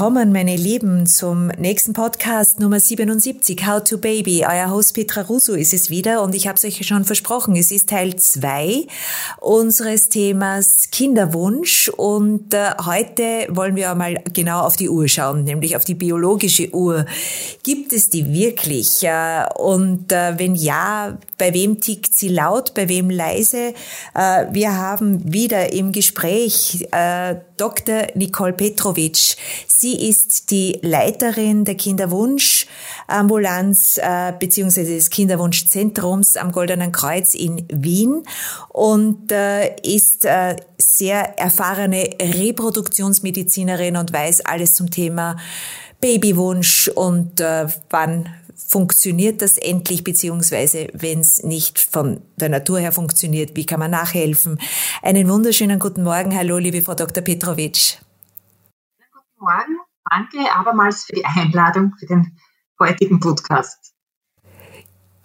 willkommen, meine Lieben, zum nächsten Podcast Nummer 77, How to Baby. Euer Host Petra Russo ist es wieder und ich habe es euch schon versprochen, es ist Teil 2 unseres Themas Kinderwunsch und äh, heute wollen wir mal genau auf die Uhr schauen, nämlich auf die biologische Uhr. Gibt es die wirklich? Äh, und äh, wenn ja, bei wem tickt sie laut, bei wem leise? Äh, wir haben wieder im Gespräch äh, Dr. Nicole Petrovic. Sie ist die Leiterin der Kinderwunschambulanz äh, bzw. des Kinderwunschzentrums am Goldenen Kreuz in Wien und äh, ist äh, sehr erfahrene Reproduktionsmedizinerin und weiß alles zum Thema Babywunsch und äh, wann funktioniert das endlich, beziehungsweise wenn es nicht von der Natur her funktioniert, wie kann man nachhelfen? Einen wunderschönen guten Morgen. Hallo, liebe Frau Dr. Petrovic. Morgen. Danke abermals für die Einladung für den heutigen Podcast.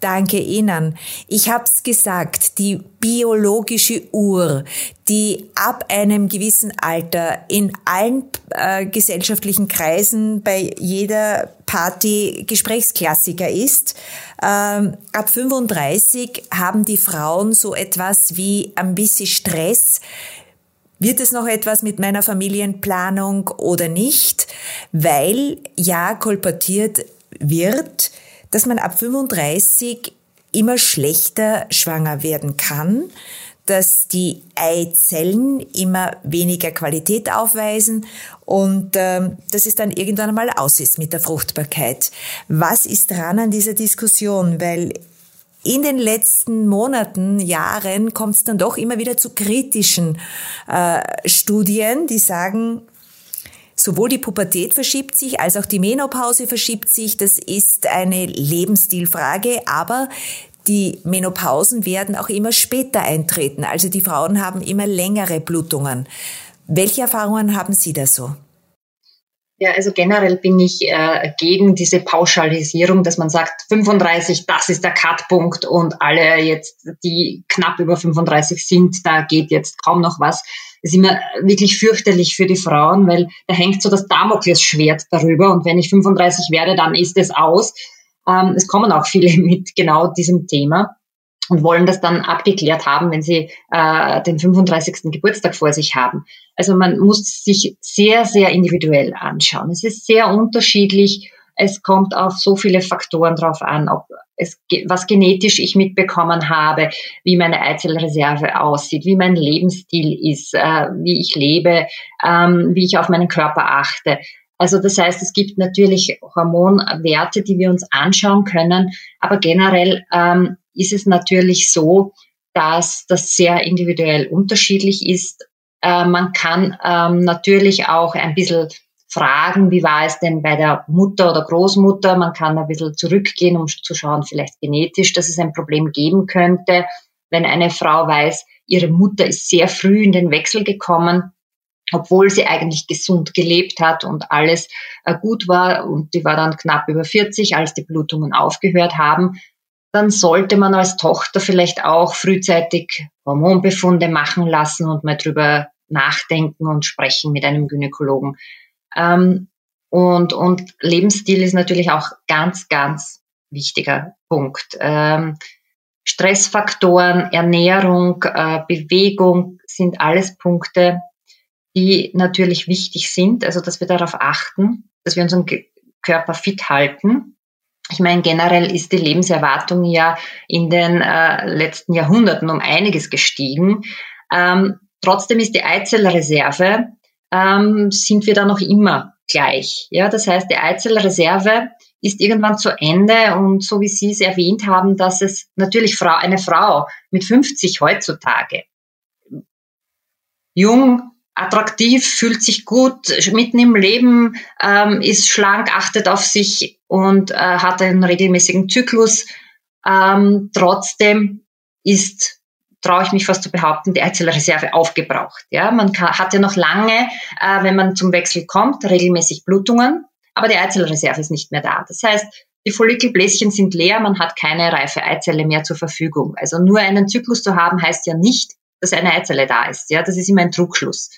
Danke Ihnen. Ich habe es gesagt, die biologische Uhr, die ab einem gewissen Alter in allen äh, gesellschaftlichen Kreisen bei jeder Party Gesprächsklassiker ist. Ähm, ab 35 haben die Frauen so etwas wie ein bisschen Stress, wird es noch etwas mit meiner Familienplanung oder nicht? Weil ja kolportiert wird, dass man ab 35 immer schlechter schwanger werden kann, dass die Eizellen immer weniger Qualität aufweisen und ähm, dass es dann irgendwann einmal aus ist mit der Fruchtbarkeit. Was ist dran an dieser Diskussion? Weil in den letzten Monaten, Jahren kommt es dann doch immer wieder zu kritischen äh, Studien, die sagen, sowohl die Pubertät verschiebt sich als auch die Menopause verschiebt sich. Das ist eine Lebensstilfrage, aber die Menopausen werden auch immer später eintreten. Also die Frauen haben immer längere Blutungen. Welche Erfahrungen haben Sie da so? Ja, also generell bin ich äh, gegen diese Pauschalisierung, dass man sagt, 35, das ist der Cutpunkt und alle jetzt, die knapp über 35 sind, da geht jetzt kaum noch was. Das ist immer wirklich fürchterlich für die Frauen, weil da hängt so das Damoklesschwert darüber und wenn ich 35 werde, dann ist es aus. Ähm, es kommen auch viele mit genau diesem Thema und wollen das dann abgeklärt haben, wenn sie äh, den 35. Geburtstag vor sich haben. Also man muss sich sehr, sehr individuell anschauen. Es ist sehr unterschiedlich. Es kommt auf so viele Faktoren drauf an, ob es, was genetisch ich mitbekommen habe, wie meine Eizellreserve aussieht, wie mein Lebensstil ist, äh, wie ich lebe, ähm, wie ich auf meinen Körper achte. Also das heißt, es gibt natürlich Hormonwerte, die wir uns anschauen können, aber generell ähm, ist es natürlich so, dass das sehr individuell unterschiedlich ist. Äh, man kann ähm, natürlich auch ein bisschen fragen, wie war es denn bei der Mutter oder Großmutter. Man kann ein bisschen zurückgehen, um zu schauen, vielleicht genetisch, dass es ein Problem geben könnte. Wenn eine Frau weiß, ihre Mutter ist sehr früh in den Wechsel gekommen, obwohl sie eigentlich gesund gelebt hat und alles äh, gut war und die war dann knapp über 40, als die Blutungen aufgehört haben, dann sollte man als Tochter vielleicht auch frühzeitig Hormonbefunde machen lassen und mal drüber nachdenken und sprechen mit einem Gynäkologen. Ähm, und, und Lebensstil ist natürlich auch ganz, ganz wichtiger Punkt. Ähm, Stressfaktoren, Ernährung, äh, Bewegung sind alles Punkte, die natürlich wichtig sind. Also, dass wir darauf achten, dass wir unseren Körper fit halten ich meine, generell ist die Lebenserwartung ja in den äh, letzten Jahrhunderten um einiges gestiegen. Ähm, trotzdem ist die Eizellreserve, ähm, sind wir da noch immer gleich. Ja, das heißt, die Eizellreserve ist irgendwann zu Ende und so wie Sie es erwähnt haben, dass es natürlich Frau, eine Frau mit 50 heutzutage jung, attraktiv, fühlt sich gut, mitten im Leben, ähm, ist schlank, achtet auf sich und äh, hat einen regelmäßigen Zyklus. Ähm, trotzdem ist, traue ich mich fast zu behaupten, die Eizellreserve aufgebraucht. Ja, man kann, hat ja noch lange, äh, wenn man zum Wechsel kommt, regelmäßig Blutungen, aber die Eizellreserve ist nicht mehr da. Das heißt, die Follikelbläschen sind leer, man hat keine reife Eizelle mehr zur Verfügung. Also nur einen Zyklus zu haben, heißt ja nicht, dass eine Eizelle da ist. Ja, das ist immer ein Trugschluss.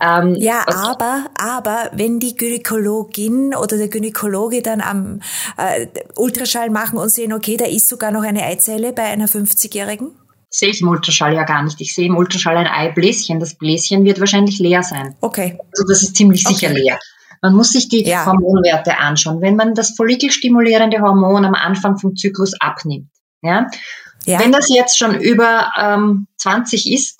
Ähm, ja, aber, aber wenn die Gynäkologin oder der Gynäkologe dann am äh, Ultraschall machen und sehen, okay, da ist sogar noch eine Eizelle bei einer 50-Jährigen? Sehe ich im Ultraschall ja gar nicht. Ich sehe im Ultraschall ein Eibläschen. Das Bläschen wird wahrscheinlich leer sein. Okay. Also das ist ziemlich sicher okay. leer. Man muss sich die ja. Hormonwerte anschauen. Wenn man das follikelstimulierende Hormon am Anfang vom Zyklus abnimmt, ja, ja. wenn das jetzt schon über ähm, 20 ist,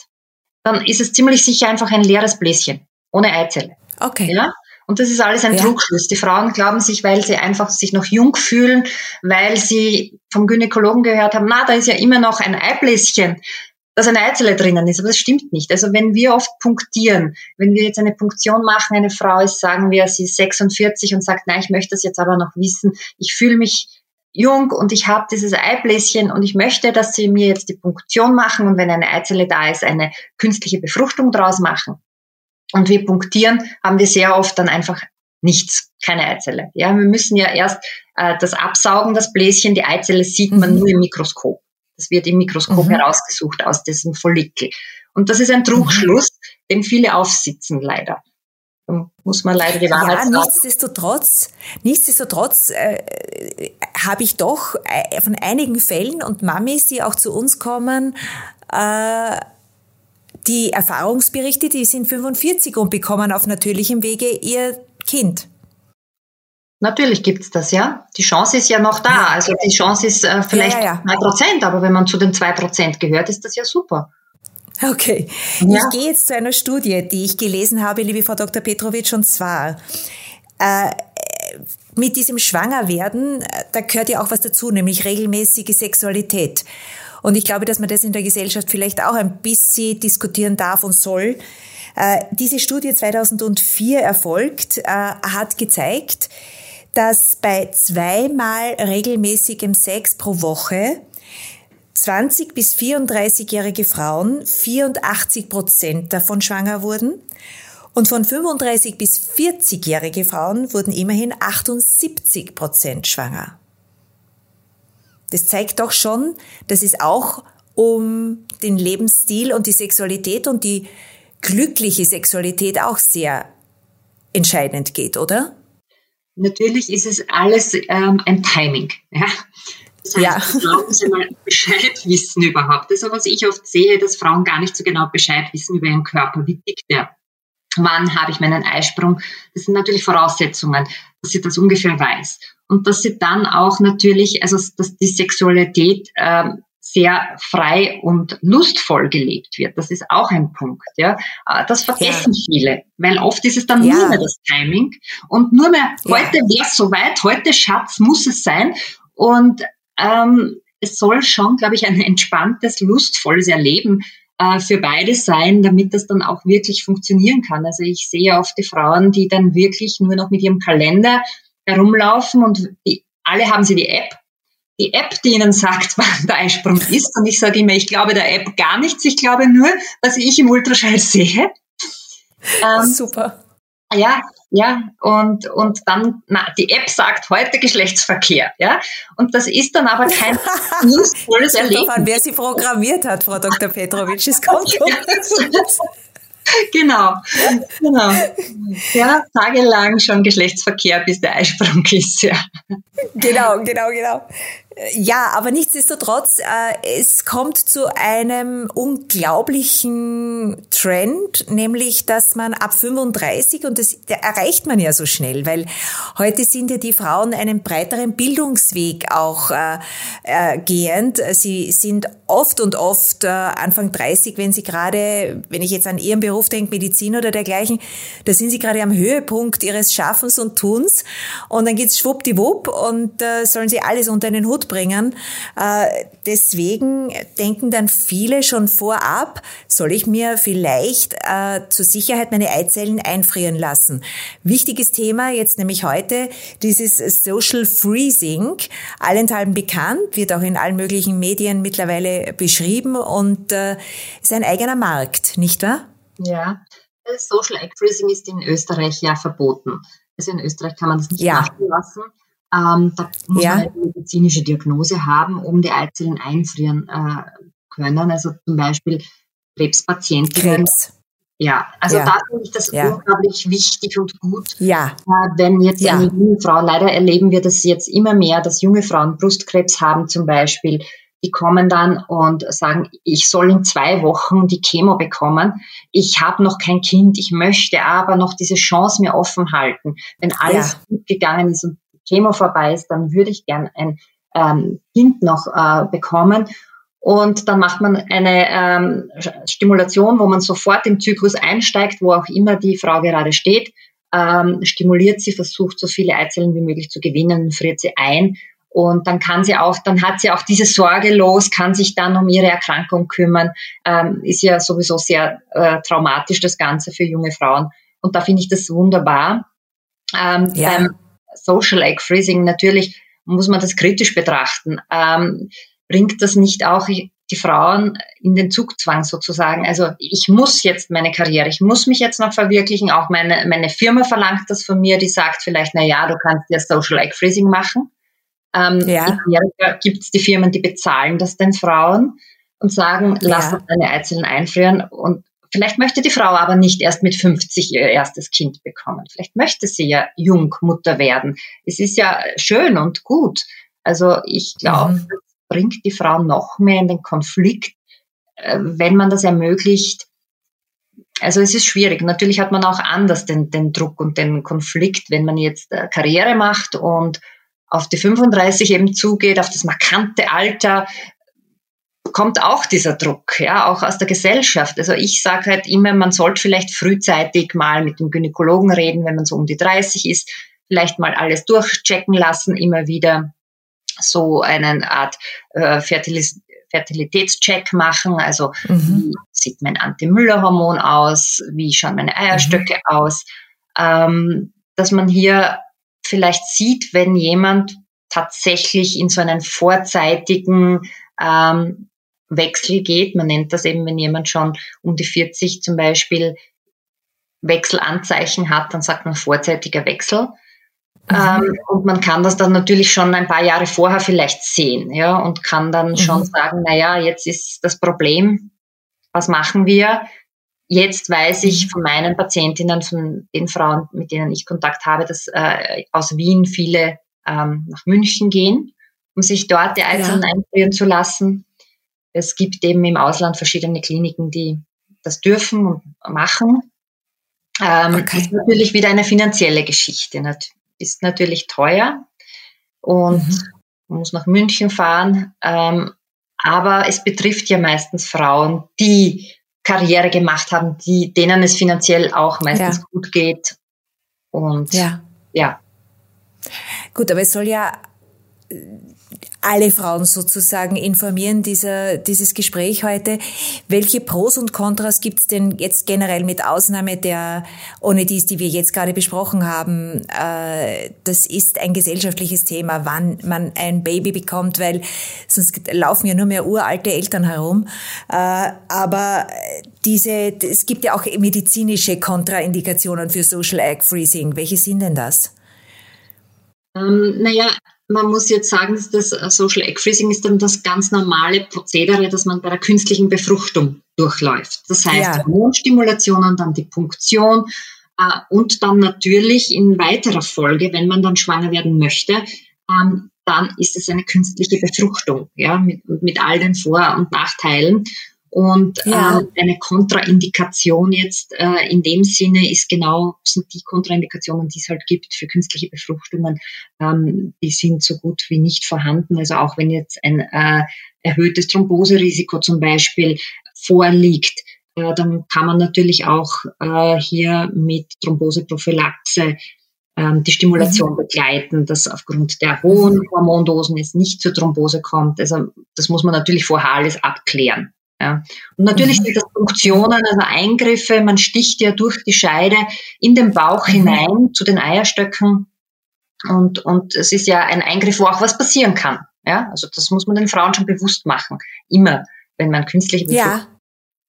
dann ist es ziemlich sicher einfach ein leeres Bläschen ohne Eizelle. Okay. Ja? Und das ist alles ein ja. Trugschluss. Die Frauen glauben sich, weil sie einfach sich noch jung fühlen, weil sie vom Gynäkologen gehört haben, na, da ist ja immer noch ein Eibläschen, dass eine Eizelle drinnen ist. Aber das stimmt nicht. Also wenn wir oft punktieren, wenn wir jetzt eine Punktion machen, eine Frau ist, sagen wir, sie ist 46 und sagt, nein, ich möchte das jetzt aber noch wissen, ich fühle mich jung und ich habe dieses Eibläschen und ich möchte, dass sie mir jetzt die Punktion machen und wenn eine Eizelle da ist, eine künstliche Befruchtung draus machen. Und wir punktieren, haben wir sehr oft dann einfach nichts, keine Eizelle. Ja, wir müssen ja erst äh, das absaugen, das Bläschen, die Eizelle sieht man mhm. nur im Mikroskop. Das wird im Mikroskop mhm. herausgesucht aus diesem Follikel. Und das ist ein Trugschluss, mhm. den viele aufsitzen leider muss man leider die Wahrheit ja, sagen. Nichtsdestotrotz, nichtsdestotrotz äh, habe ich doch äh, von einigen Fällen und Mamis, die auch zu uns kommen, äh, die Erfahrungsberichte, die sind 45 und bekommen auf natürlichem Wege ihr Kind. Natürlich gibt's das, ja. Die Chance ist ja noch da. Ja. Also die Chance ist äh, vielleicht ja, ja, Prozent, aber wenn man zu den zwei Prozent gehört, ist das ja super. Okay. Ja. Ich gehe jetzt zu einer Studie, die ich gelesen habe, liebe Frau Dr. Petrovic, und zwar äh, mit diesem Schwangerwerden, äh, da gehört ja auch was dazu, nämlich regelmäßige Sexualität. Und ich glaube, dass man das in der Gesellschaft vielleicht auch ein bisschen diskutieren darf und soll. Äh, diese Studie 2004 erfolgt, äh, hat gezeigt, dass bei zweimal regelmäßigem Sex pro Woche 20 bis 34-jährige Frauen 84 Prozent davon schwanger wurden und von 35 bis 40-jährige Frauen wurden immerhin 78 Prozent schwanger. Das zeigt doch schon, dass es auch um den Lebensstil und die Sexualität und die glückliche Sexualität auch sehr entscheidend geht, oder? Natürlich ist es alles ähm, ein Timing. Ja? Das heißt, ja. Frauen müssen mal Bescheid wissen überhaupt. Das ist, was ich oft sehe, dass Frauen gar nicht so genau Bescheid wissen über ihren Körper. Wie tickt der? Wann habe ich meinen Eisprung? Das sind natürlich Voraussetzungen, dass sie das ungefähr weiß. Und dass sie dann auch natürlich, also dass die Sexualität ähm, sehr frei und lustvoll gelebt wird. Das ist auch ein Punkt. Ja, äh, das vergessen ja. viele, weil oft ist es dann ja. nur mehr das Timing und nur mehr heute ja. wäre es soweit, heute Schatz muss es sein und ähm, es soll schon, glaube ich, ein entspanntes, lustvolles Erleben äh, für beide sein, damit das dann auch wirklich funktionieren kann. Also ich sehe oft die Frauen, die dann wirklich nur noch mit ihrem Kalender herumlaufen und die, alle haben sie die App. Die App, die ihnen sagt, wann der Eisprung ist. Und ich sage immer, ich glaube der App gar nichts. Ich glaube nur, was ich im Ultraschall sehe. Ähm, Super. Ja, ja, und, und dann, na, die App sagt heute Geschlechtsverkehr, ja, und das ist dann aber kein lustvolles Erlebnis. An, wer sie programmiert hat, Frau Dr. Petrovic, es kommt genau, genau. Ja, tagelang schon Geschlechtsverkehr, bis der Eisprung ist, ja. Genau, genau, genau. Ja, aber nichtsdestotrotz, äh, es kommt zu einem unglaublichen Trend, nämlich, dass man ab 35, und das erreicht man ja so schnell, weil heute sind ja die Frauen einen breiteren Bildungsweg auch äh, äh, gehend. Sie sind oft und oft äh, Anfang 30, wenn sie gerade, wenn ich jetzt an ihren Beruf denke, Medizin oder dergleichen, da sind sie gerade am Höhepunkt ihres Schaffens und Tuns und dann geht's schwuppdiwupp und äh, sollen sie alles unter einen Hut bringen. Äh, deswegen denken dann viele schon vorab, soll ich mir vielleicht äh, zur Sicherheit meine Eizellen einfrieren lassen. Wichtiges Thema jetzt nämlich heute, dieses Social Freezing, allenthalben bekannt, wird auch in allen möglichen Medien mittlerweile beschrieben und äh, ist ein eigener Markt, nicht wahr? Ja, Social Egg Freezing ist in Österreich ja verboten. Also in Österreich kann man das nicht ja. machen lassen. Ähm, da muss ja. man eine medizinische Diagnose haben, um die Eizellen einfrieren äh, können. Also zum Beispiel Krebspatienten. Krebs. Ja, also ja. da finde ich das ja. unglaublich wichtig und gut. Ja. Äh, wenn jetzt ja. eine junge Frau, leider erleben wir das jetzt immer mehr, dass junge Frauen Brustkrebs haben zum Beispiel, die kommen dann und sagen, ich soll in zwei Wochen die Chemo bekommen. Ich habe noch kein Kind, ich möchte aber noch diese Chance mir offen halten. Wenn alles gut gegangen ist und Chemo vorbei ist, dann würde ich gern ein ähm, Kind noch äh, bekommen. Und dann macht man eine ähm, Stimulation, wo man sofort im Zyklus einsteigt, wo auch immer die Frau gerade steht, ähm, stimuliert sie, versucht so viele Eizellen wie möglich zu gewinnen, friert sie ein und dann kann sie auch, dann hat sie auch diese Sorge los, kann sich dann um ihre Erkrankung kümmern. Ähm, ist ja sowieso sehr äh, traumatisch, das Ganze für junge Frauen. Und da finde ich das wunderbar. Ähm, ja. Beim Social Egg Freezing natürlich muss man das kritisch betrachten. Ähm, bringt das nicht auch die Frauen in den Zugzwang sozusagen. Also ich muss jetzt meine Karriere, ich muss mich jetzt noch verwirklichen. Auch meine, meine Firma verlangt das von mir, die sagt vielleicht, na ja, du kannst ja Social Egg Freezing machen. Ähm, ja. In Amerika gibt es die Firmen, die bezahlen das den Frauen und sagen, lass uns deine Eizellen einfrieren. Und vielleicht möchte die Frau aber nicht erst mit 50 ihr erstes Kind bekommen. Vielleicht möchte sie ja jung Mutter werden. Es ist ja schön und gut. Also ich glaube, mhm. das bringt die Frau noch mehr in den Konflikt, äh, wenn man das ermöglicht. Also es ist schwierig. Natürlich hat man auch anders den, den Druck und den Konflikt, wenn man jetzt äh, Karriere macht und auf die 35 eben zugeht, auf das markante Alter, kommt auch dieser Druck, ja, auch aus der Gesellschaft. Also ich sage halt immer, man sollte vielleicht frühzeitig mal mit dem Gynäkologen reden, wenn man so um die 30 ist, vielleicht mal alles durchchecken lassen, immer wieder so eine Art äh, Fertilis Fertilitätscheck machen. Also mhm. wie sieht mein Anti-Müller-Hormon aus? Wie schauen meine Eierstöcke mhm. aus? Ähm, dass man hier vielleicht sieht, wenn jemand tatsächlich in so einen vorzeitigen ähm, Wechsel geht. Man nennt das eben, wenn jemand schon um die 40 zum Beispiel Wechselanzeichen hat, dann sagt man vorzeitiger Wechsel. Mhm. Ähm, und man kann das dann natürlich schon ein paar Jahre vorher vielleicht sehen, ja, und kann dann mhm. schon sagen, na ja, jetzt ist das Problem, was machen wir? Jetzt weiß ich mhm. von meinen Patientinnen, von den Frauen, mit denen ich Kontakt habe, dass äh, aus Wien viele ähm, nach München gehen, um sich dort die Eizellen ja. einfrieren zu lassen. Es gibt eben im Ausland verschiedene Kliniken, die das dürfen und machen. Ähm, okay. Ist natürlich wieder eine finanzielle Geschichte. Ist natürlich teuer und mhm. muss nach München fahren. Ähm, aber es betrifft ja meistens Frauen, die Karriere gemacht haben, die, denen es finanziell auch meistens ja. gut geht. Und ja. ja. Gut, aber es soll ja alle Frauen sozusagen informieren, dieser, dieses Gespräch heute. Welche Pros und Kontras gibt es denn jetzt generell mit Ausnahme der ohne dies, die wir jetzt gerade besprochen haben? Äh, das ist ein gesellschaftliches Thema, wann man ein Baby bekommt, weil sonst laufen ja nur mehr uralte Eltern herum. Äh, aber diese, es gibt ja auch medizinische Kontraindikationen für Social Egg Freezing. Welche sind denn das? Ähm, naja, man muss jetzt sagen, dass das äh, Social Egg Freezing ist dann das ganz normale Prozedere, das man bei der künstlichen Befruchtung durchläuft. Das heißt, ja. Hormonstimulation dann die Punktion äh, und dann natürlich in weiterer Folge, wenn man dann schwanger werden möchte, ähm, dann ist es eine künstliche Befruchtung, ja, mit, mit all den Vor- und Nachteilen. Und ja. äh, eine Kontraindikation jetzt äh, in dem Sinne ist genau, sind die Kontraindikationen, die es halt gibt für künstliche Befruchtungen, ähm, die sind so gut wie nicht vorhanden. Also auch wenn jetzt ein äh, erhöhtes Thromboserisiko zum Beispiel vorliegt, äh, dann kann man natürlich auch äh, hier mit Thromboseprophylaxe ähm, die Stimulation mhm. begleiten, dass aufgrund der hohen Hormondosen es nicht zur Thrombose kommt. Also das muss man natürlich vorher alles abklären. Ja. Und natürlich mhm. sind das Funktionen, also Eingriffe, man sticht ja durch die Scheide in den Bauch mhm. hinein zu den Eierstöcken und, und es ist ja ein Eingriff, wo auch was passieren kann. Ja, also das muss man den Frauen schon bewusst machen. Immer, wenn man künstliche Befruchtung ja.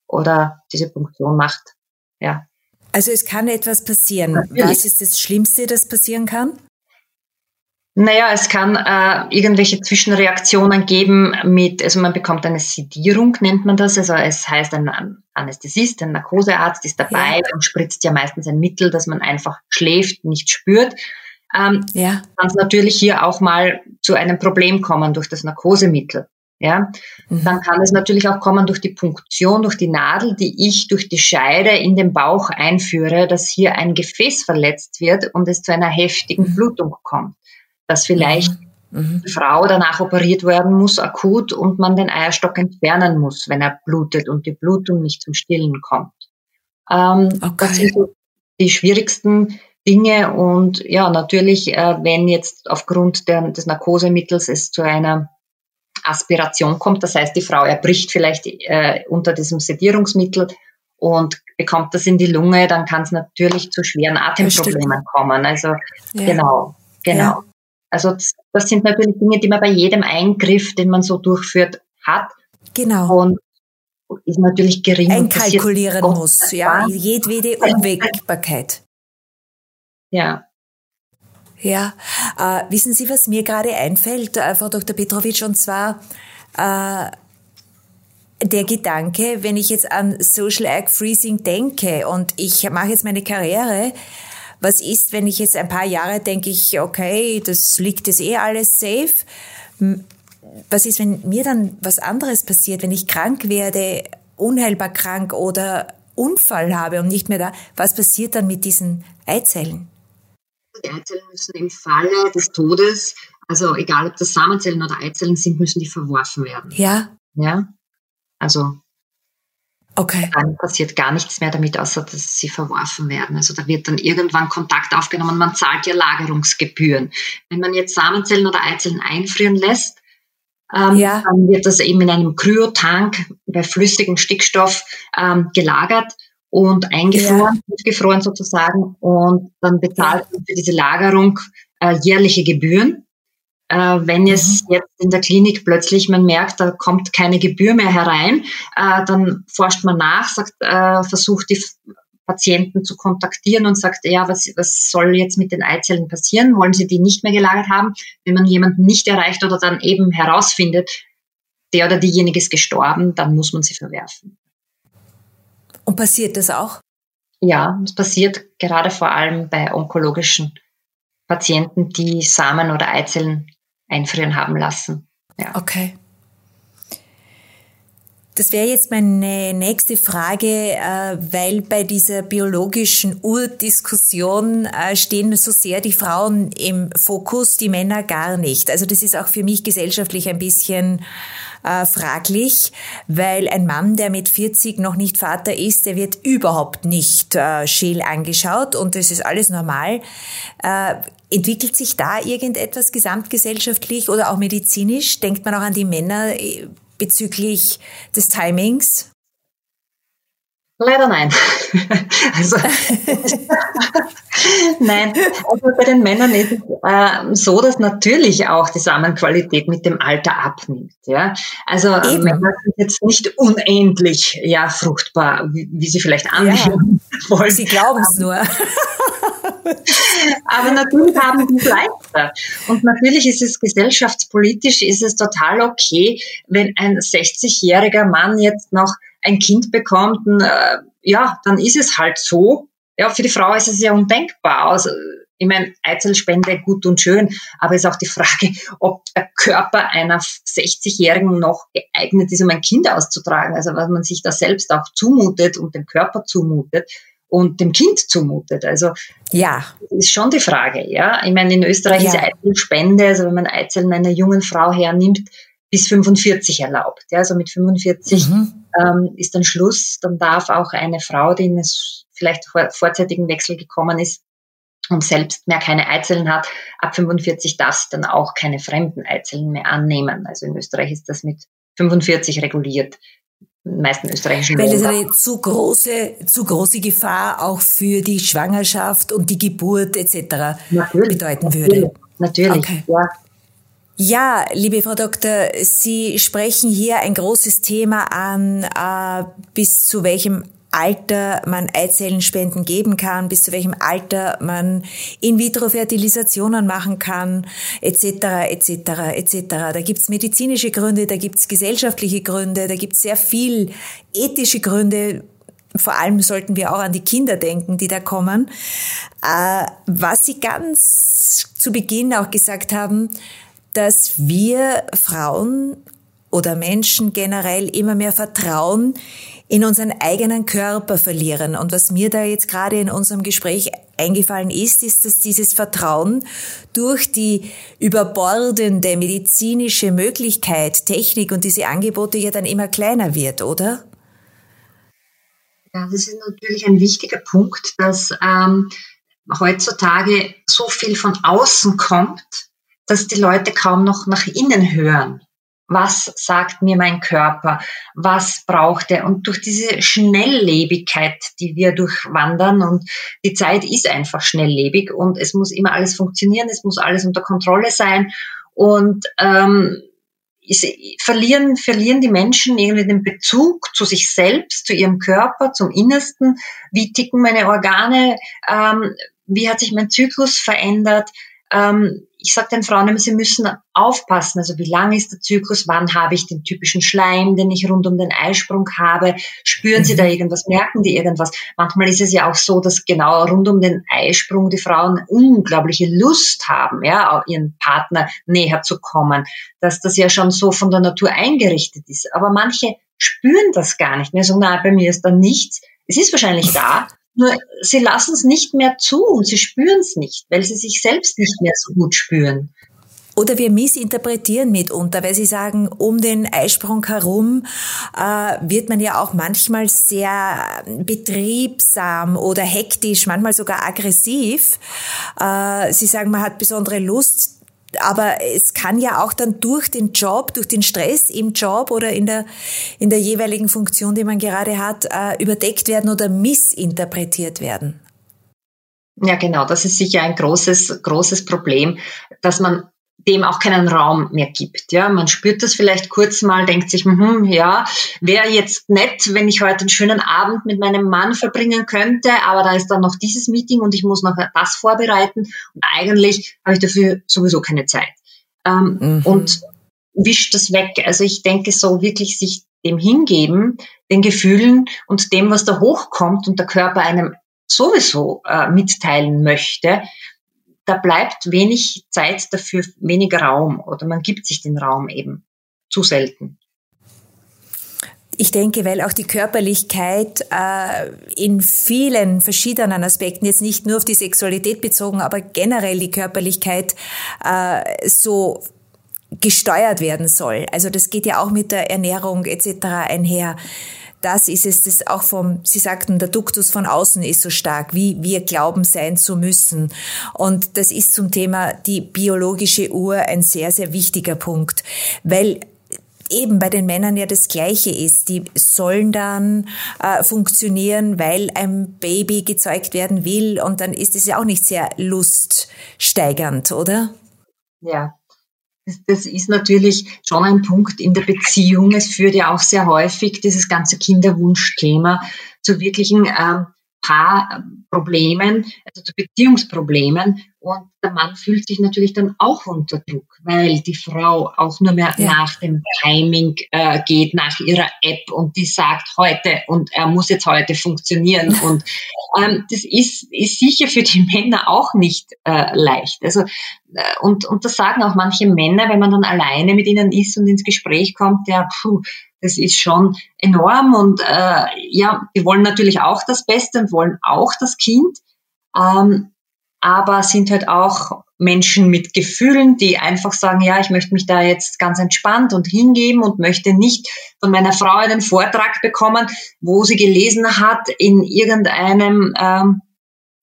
oder diese Punktion macht. Ja. Also es kann etwas passieren. Natürlich. Was ist das Schlimmste, das passieren kann? Naja, es kann äh, irgendwelche Zwischenreaktionen geben mit, also man bekommt eine Sedierung, nennt man das. Also es heißt, ein Anästhesist, ein Narkosearzt ist dabei ja. und spritzt ja meistens ein Mittel, dass man einfach schläft, nicht spürt. Ähm, ja. Kann es natürlich hier auch mal zu einem Problem kommen durch das Narkosemittel. Ja, mhm. dann kann es natürlich auch kommen durch die Punktion, durch die Nadel, die ich durch die Scheide in den Bauch einführe, dass hier ein Gefäß verletzt wird und es zu einer heftigen mhm. Blutung kommt dass vielleicht mhm. mhm. die Frau danach operiert werden muss, akut, und man den Eierstock entfernen muss, wenn er blutet und die Blutung nicht zum Stillen kommt. Ähm, okay. Das sind so die schwierigsten Dinge und ja, natürlich, äh, wenn jetzt aufgrund der, des Narkosemittels es zu einer Aspiration kommt, das heißt, die Frau erbricht vielleicht äh, unter diesem Sedierungsmittel und bekommt das in die Lunge, dann kann es natürlich zu schweren Atemproblemen kommen. Also ja. genau, genau. Ja. Also das, das sind natürlich Dinge, die man bei jedem Eingriff, den man so durchführt, hat. Genau. Und ist natürlich gering. Einkalkulieren muss, ja, jedwede Unwägbarkeit. Ja. Ja, äh, wissen Sie, was mir gerade einfällt, äh, Frau Dr. Petrovic, und zwar äh, der Gedanke, wenn ich jetzt an Social Egg Freezing denke und ich mache jetzt meine Karriere, was ist, wenn ich jetzt ein paar Jahre denke ich, okay, das liegt jetzt eh alles safe. Was ist, wenn mir dann was anderes passiert, wenn ich krank werde, unheilbar krank oder Unfall habe und nicht mehr da? Was passiert dann mit diesen Eizellen? Die Eizellen müssen im Falle des Todes, also egal ob das Samenzellen oder Eizellen sind, müssen die verworfen werden. Ja. Ja. Also Okay. Dann passiert gar nichts mehr damit, außer dass sie verworfen werden. Also da wird dann irgendwann Kontakt aufgenommen. Man zahlt ja Lagerungsgebühren. Wenn man jetzt Samenzellen oder Eizellen einfrieren lässt, ähm, ja. dann wird das eben in einem Kryotank bei flüssigem Stickstoff ähm, gelagert und eingefroren, ja. gefroren sozusagen. Und dann bezahlt man für diese Lagerung äh, jährliche Gebühren. Äh, wenn es mhm. jetzt in der Klinik plötzlich man merkt, da kommt keine Gebühr mehr herein, äh, dann forscht man nach, sagt, äh, versucht die Patienten zu kontaktieren und sagt, ja, was, was soll jetzt mit den Eizellen passieren? Wollen Sie die nicht mehr gelagert haben? Wenn man jemanden nicht erreicht oder dann eben herausfindet, der oder diejenige ist gestorben, dann muss man sie verwerfen. Und passiert das auch? Ja, es passiert gerade vor allem bei onkologischen Patienten, die Samen oder Eizellen einfrieren haben lassen. Ja. Okay. Das wäre jetzt meine nächste Frage, äh, weil bei dieser biologischen Urdiskussion äh, stehen so sehr die Frauen im Fokus, die Männer gar nicht. Also das ist auch für mich gesellschaftlich ein bisschen äh, fraglich, weil ein Mann, der mit 40 noch nicht Vater ist, der wird überhaupt nicht scheel angeschaut und das ist alles normal. Entwickelt sich da irgendetwas gesamtgesellschaftlich oder auch medizinisch? Denkt man auch an die Männer bezüglich des Timings? Leider nein. also, nein, also bei den Männern ist es äh, so, dass natürlich auch die Samenqualität mit dem Alter abnimmt. Ja? Also äh, Eben. Männer sind jetzt nicht unendlich ja, fruchtbar, wie, wie sie vielleicht annehmen ja. wollen. Sie glauben es nur. Aber natürlich haben die es leichter. Und natürlich ist es gesellschaftspolitisch, ist es total okay, wenn ein 60-jähriger Mann jetzt noch ein Kind bekommt, und, äh, ja, dann ist es halt so. Ja, für die Frau ist es ja undenkbar. Also, ich meine, Eizellspende gut und schön, aber es ist auch die Frage, ob der Körper einer 60-Jährigen noch geeignet ist, um ein Kind auszutragen. Also was man sich da selbst auch zumutet und dem Körper zumutet und dem Kind zumutet. Also ja, ist schon die Frage. Ja, ich meine, in Österreich ja. ist Eizellspende, also wenn man Eizellen einer jungen Frau hernimmt, bis 45 erlaubt. Ja, also mit 45 mhm. ähm, ist dann Schluss. Dann darf auch eine Frau, die in es vielleicht vor, vorzeitigen Wechsel gekommen ist und selbst mehr keine Eizellen hat, ab 45 darf sie dann auch keine fremden Eizellen mehr annehmen. Also in Österreich ist das mit 45 reguliert meisten österreichischen Weil es eine zu große, zu große Gefahr auch für die Schwangerschaft und die Geburt etc. Natürlich, bedeuten würde. Natürlich, okay. ja. Ja, liebe Frau Doktor, Sie sprechen hier ein großes Thema an, äh, bis zu welchem Alter man Eizellenspenden geben kann, bis zu welchem Alter man In-vitro-Fertilisationen machen kann, etc., etc., etc. Da gibt's medizinische Gründe, da gibt's gesellschaftliche Gründe, da gibt's sehr viel ethische Gründe, vor allem sollten wir auch an die Kinder denken, die da kommen. Äh, was Sie ganz zu Beginn auch gesagt haben, dass wir Frauen oder Menschen generell immer mehr Vertrauen in unseren eigenen Körper verlieren. Und was mir da jetzt gerade in unserem Gespräch eingefallen ist, ist, dass dieses Vertrauen durch die überbordende medizinische Möglichkeit, Technik und diese Angebote ja dann immer kleiner wird, oder? Ja, das ist natürlich ein wichtiger Punkt, dass ähm, heutzutage so viel von außen kommt, dass die Leute kaum noch nach innen hören. Was sagt mir mein Körper? Was braucht er? Und durch diese Schnelllebigkeit, die wir durchwandern und die Zeit ist einfach schnelllebig und es muss immer alles funktionieren, es muss alles unter Kontrolle sein und ähm, verlieren, verlieren die Menschen irgendwie den Bezug zu sich selbst, zu ihrem Körper, zum Innersten. Wie ticken meine Organe? Ähm, wie hat sich mein Zyklus verändert? Ähm, ich sage den Frauen immer, sie müssen aufpassen. Also wie lang ist der Zyklus? Wann habe ich den typischen Schleim, den ich rund um den Eisprung habe? Spüren sie da mhm. irgendwas? Merken die irgendwas? Manchmal ist es ja auch so, dass genau rund um den Eisprung die Frauen unglaubliche Lust haben, ja, ihren Partner näher zu kommen. Dass das ja schon so von der Natur eingerichtet ist. Aber manche spüren das gar nicht mehr. So, na, bei mir ist da nichts. Es ist wahrscheinlich da, nur sie lassen es nicht mehr zu und sie spüren es nicht, weil sie sich selbst nicht mehr so gut spüren. Oder wir missinterpretieren mitunter, weil Sie sagen, um den Eisprung herum äh, wird man ja auch manchmal sehr betriebsam oder hektisch, manchmal sogar aggressiv. Äh, Sie sagen, man hat besondere Lust aber es kann ja auch dann durch den Job, durch den Stress im Job oder in der, in der jeweiligen Funktion, die man gerade hat, äh, überdeckt werden oder missinterpretiert werden. Ja, genau. Das ist sicher ein großes, großes Problem, dass man dem auch keinen Raum mehr gibt. Ja, man spürt das vielleicht kurz mal, denkt sich, hm, ja, wäre jetzt nett, wenn ich heute einen schönen Abend mit meinem Mann verbringen könnte, aber da ist dann noch dieses Meeting und ich muss noch das vorbereiten und eigentlich habe ich dafür sowieso keine Zeit. Ähm, mhm. Und wischt das weg. Also ich denke, so wirklich sich dem hingeben, den Gefühlen und dem, was da hochkommt und der Körper einem sowieso äh, mitteilen möchte, da bleibt wenig Zeit dafür, wenig Raum oder man gibt sich den Raum eben zu selten. Ich denke, weil auch die Körperlichkeit äh, in vielen verschiedenen Aspekten, jetzt nicht nur auf die Sexualität bezogen, aber generell die Körperlichkeit äh, so gesteuert werden soll. Also das geht ja auch mit der Ernährung etc. einher das ist es, das auch vom, Sie sagten, der Duktus von außen ist so stark, wie wir glauben sein zu müssen. Und das ist zum Thema die biologische Uhr ein sehr, sehr wichtiger Punkt, weil eben bei den Männern ja das Gleiche ist. Die sollen dann äh, funktionieren, weil ein Baby gezeugt werden will und dann ist es ja auch nicht sehr luststeigernd, oder? Ja, das ist natürlich schon ein Punkt in der Beziehung. Es führt ja auch sehr häufig dieses ganze Kinderwunschthema zu wirklichen ähm, Paarproblemen, also zu Beziehungsproblemen. Und der Mann fühlt sich natürlich dann auch unter Druck, weil die Frau auch nur mehr ja. nach dem Timing äh, geht, nach ihrer App und die sagt heute und er muss jetzt heute funktionieren. Und ähm, das ist, ist sicher für die Männer auch nicht äh, leicht. Also äh, und, und das sagen auch manche Männer, wenn man dann alleine mit ihnen ist und ins Gespräch kommt, ja, puh, das ist schon enorm und äh, ja, die wollen natürlich auch das Beste und wollen auch das Kind, ähm, aber sind halt auch Menschen mit Gefühlen, die einfach sagen, ja, ich möchte mich da jetzt ganz entspannt und hingeben und möchte nicht von meiner Frau einen Vortrag bekommen, wo sie gelesen hat in irgendeinem ähm,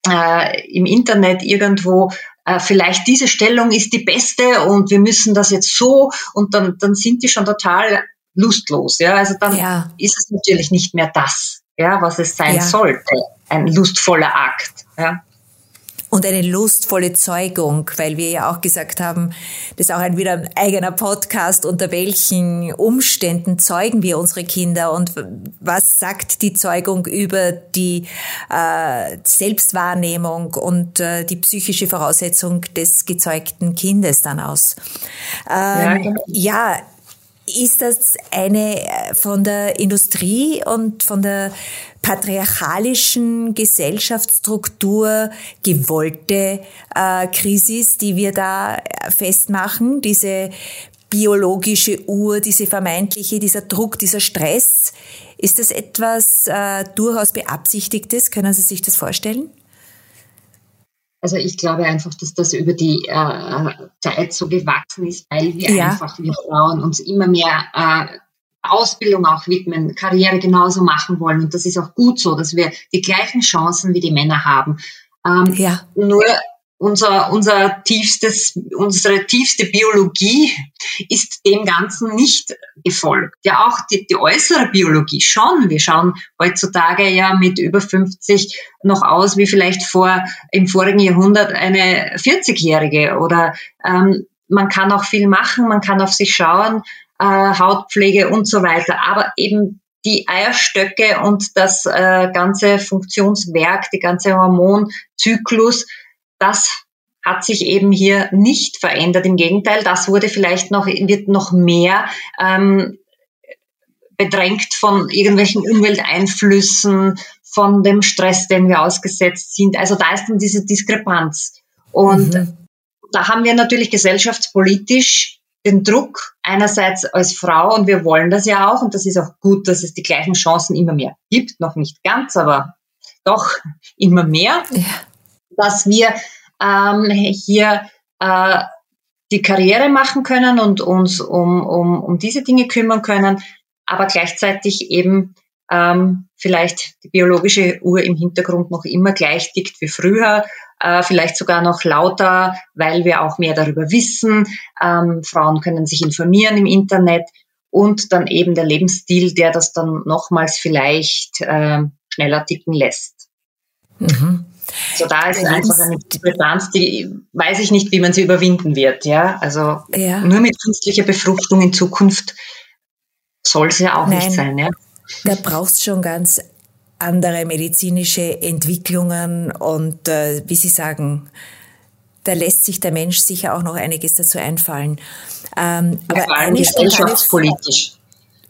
äh, im Internet irgendwo, äh, vielleicht diese Stellung ist die beste und wir müssen das jetzt so und dann, dann sind die schon total lustlos. Ja, also dann ja. ist es natürlich nicht mehr das, ja, was es sein ja. sollte, ein lustvoller Akt. Ja. und eine lustvolle Zeugung, weil wir ja auch gesagt haben, das ist auch ein wieder ein eigener Podcast, unter welchen Umständen zeugen wir unsere Kinder und was sagt die Zeugung über die äh, Selbstwahrnehmung und äh, die psychische Voraussetzung des gezeugten Kindes dann aus. Ähm, ja, genau. ja, ist das eine äh, von der Industrie und von der patriarchalischen Gesellschaftsstruktur gewollte äh, Krisis, die wir da äh, festmachen, diese biologische Uhr, diese vermeintliche, dieser Druck, dieser Stress. Ist das etwas äh, durchaus Beabsichtigtes? Können Sie sich das vorstellen? Also ich glaube einfach, dass das über die äh, Zeit so gewachsen ist, weil wir ja. einfach, wir Frauen, uns immer mehr äh, Ausbildung auch widmen, Karriere genauso machen wollen. Und das ist auch gut so, dass wir die gleichen Chancen wie die Männer haben. Ähm, ja. Nur unser, unser tiefstes, unsere tiefste Biologie ist dem Ganzen nicht gefolgt. Ja, auch die, die äußere Biologie schon. Wir schauen heutzutage ja mit über 50 noch aus wie vielleicht vor, im vorigen Jahrhundert eine 40-Jährige oder, ähm, man kann auch viel machen, man kann auf sich schauen, äh, Hautpflege und so weiter. Aber eben die Eierstöcke und das äh, ganze Funktionswerk, die ganze Hormonzyklus, das hat sich eben hier nicht verändert. Im Gegenteil, das wurde vielleicht noch, wird noch mehr ähm, bedrängt von irgendwelchen Umwelteinflüssen, von dem Stress, den wir ausgesetzt sind. Also da ist dann diese Diskrepanz. Und mhm. da haben wir natürlich gesellschaftspolitisch den Druck einerseits als Frau und wir wollen das ja auch und das ist auch gut, dass es die gleichen Chancen immer mehr gibt, noch nicht ganz, aber doch immer mehr, ja. Dass wir ähm, hier äh, die Karriere machen können und uns um, um, um diese Dinge kümmern können, aber gleichzeitig eben ähm, vielleicht die biologische Uhr im Hintergrund noch immer gleich tickt wie früher, äh, vielleicht sogar noch lauter, weil wir auch mehr darüber wissen. Ähm, Frauen können sich informieren im Internet und dann eben der Lebensstil, der das dann nochmals vielleicht äh, schneller ticken lässt. Mhm. So da ist einfach eine Diskrepanz, die weiß ich nicht, wie man sie überwinden wird. Ja, also ja. nur mit künstlicher Befruchtung in Zukunft soll es ja auch Nein. nicht sein. Ja. Da brauchst schon ganz andere medizinische Entwicklungen und äh, wie Sie sagen, da lässt sich der Mensch sicher auch noch einiges dazu einfallen. Ähm, ja, aber eine gesellschaftspolitisch.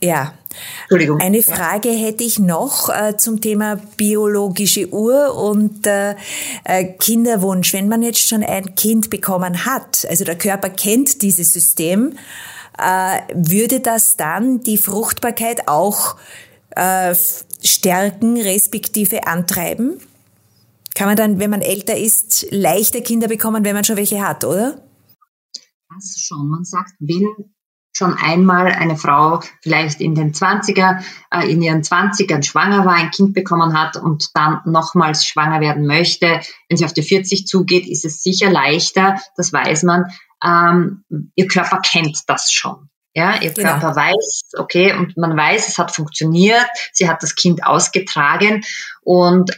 Ja. Entschuldigung. Eine Frage hätte ich noch äh, zum Thema biologische Uhr und äh, äh, Kinderwunsch. Wenn man jetzt schon ein Kind bekommen hat, also der Körper kennt dieses System, äh, würde das dann die Fruchtbarkeit auch äh, stärken respektive antreiben? Kann man dann, wenn man älter ist, leichter Kinder bekommen, wenn man schon welche hat, oder? Das schon. Man sagt, wenn schon einmal eine Frau vielleicht in den 20er, äh, in ihren 20ern schwanger war, ein Kind bekommen hat und dann nochmals schwanger werden möchte, wenn sie auf die 40 zugeht, ist es sicher leichter, das weiß man. Ähm, ihr Körper kennt das schon. Ja, ihr genau. Körper weiß, okay, und man weiß, es hat funktioniert, sie hat das Kind ausgetragen und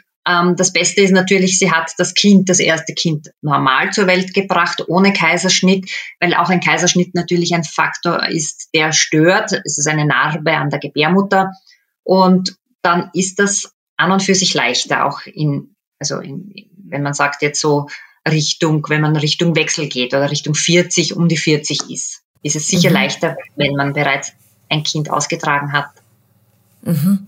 das Beste ist natürlich, sie hat das Kind, das erste Kind normal zur Welt gebracht, ohne Kaiserschnitt, weil auch ein Kaiserschnitt natürlich ein Faktor ist, der stört. Es ist eine Narbe an der Gebärmutter und dann ist das an und für sich leichter, auch in, also in, wenn man sagt jetzt so Richtung, wenn man Richtung Wechsel geht oder Richtung 40, um die 40 ist ist es sicher mhm. leichter, wenn man bereits ein Kind ausgetragen hat. Mhm.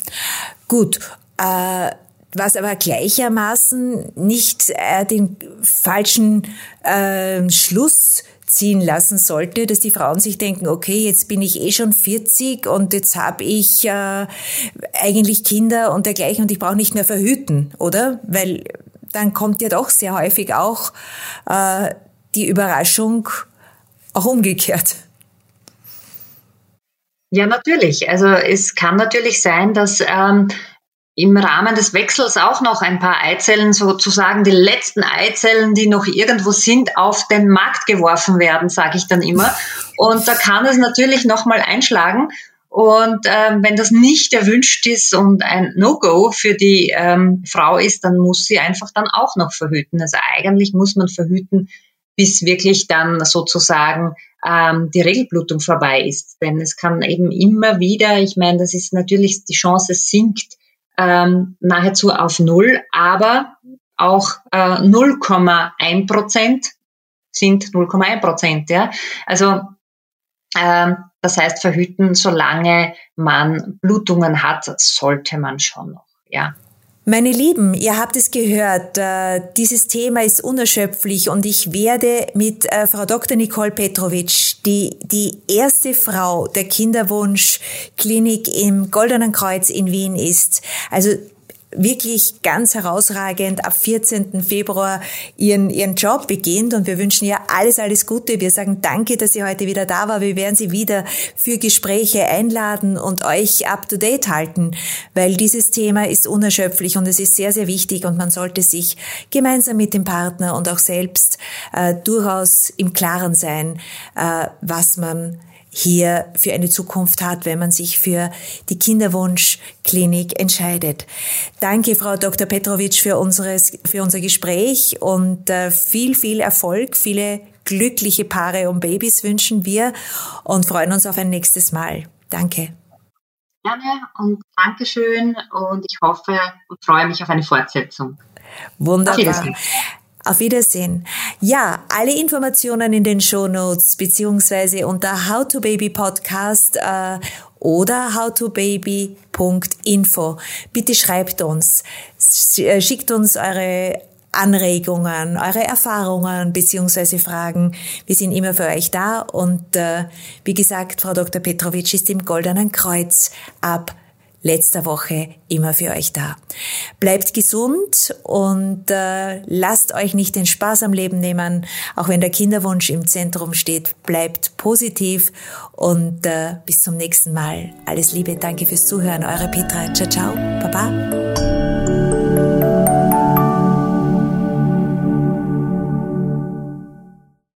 Gut. Äh, was aber gleichermaßen nicht äh, den falschen äh, Schluss ziehen lassen sollte, dass die Frauen sich denken, okay, jetzt bin ich eh schon 40 und jetzt habe ich äh, eigentlich Kinder und dergleichen und ich brauche nicht mehr verhüten, oder? Weil dann kommt ja doch sehr häufig auch äh, die Überraschung auch umgekehrt. Ja, natürlich. Also es kann natürlich sein, dass ähm, im Rahmen des Wechsels auch noch ein paar Eizellen, sozusagen die letzten Eizellen, die noch irgendwo sind, auf den Markt geworfen werden, sage ich dann immer. Und da kann es natürlich nochmal einschlagen. Und ähm, wenn das nicht erwünscht ist und ein No-Go für die ähm, Frau ist, dann muss sie einfach dann auch noch verhüten. Also eigentlich muss man verhüten, bis wirklich dann sozusagen ähm, die Regelblutung vorbei ist. Denn es kann eben immer wieder, ich meine, das ist natürlich, die Chance sinkt ähm, nahezu auf Null, aber auch äh, 0,1 Prozent sind 0,1 Prozent. Ja? Also ähm, das heißt, verhüten, solange man Blutungen hat, sollte man schon noch. Ja. Meine Lieben, ihr habt es gehört, äh, dieses Thema ist unerschöpflich und ich werde mit äh, Frau Dr. Nicole Petrovic, die die erste Frau der Kinderwunschklinik im Goldenen Kreuz in Wien ist, also wirklich ganz herausragend ab 14. Februar ihren, ihren Job beginnt und wir wünschen ihr alles, alles Gute. Wir sagen danke, dass sie heute wieder da war. Wir werden sie wieder für Gespräche einladen und euch up to date halten, weil dieses Thema ist unerschöpflich und es ist sehr, sehr wichtig und man sollte sich gemeinsam mit dem Partner und auch selbst äh, durchaus im Klaren sein, äh, was man hier für eine Zukunft hat, wenn man sich für die Kinderwunschklinik entscheidet. Danke, Frau Dr. Petrovic, für, unseres, für unser Gespräch und äh, viel, viel Erfolg, viele glückliche Paare und Babys wünschen wir und freuen uns auf ein nächstes Mal. Danke. Gerne und Dankeschön und ich hoffe und freue mich auf eine Fortsetzung. Wunderbar. Auf Wiedersehen. Ja, alle Informationen in den Show Notes beziehungsweise unter How to Baby Podcast äh, oder howtobaby.info. Bitte schreibt uns, äh, schickt uns eure Anregungen, eure Erfahrungen beziehungsweise Fragen. Wir sind immer für euch da und äh, wie gesagt, Frau Dr. Petrovic ist im Goldenen Kreuz ab letzter Woche immer für euch da. Bleibt gesund und äh, lasst euch nicht den Spaß am Leben nehmen, auch wenn der Kinderwunsch im Zentrum steht. Bleibt positiv und äh, bis zum nächsten Mal. Alles Liebe, danke fürs Zuhören. Eure Petra. Ciao, ciao. Baba.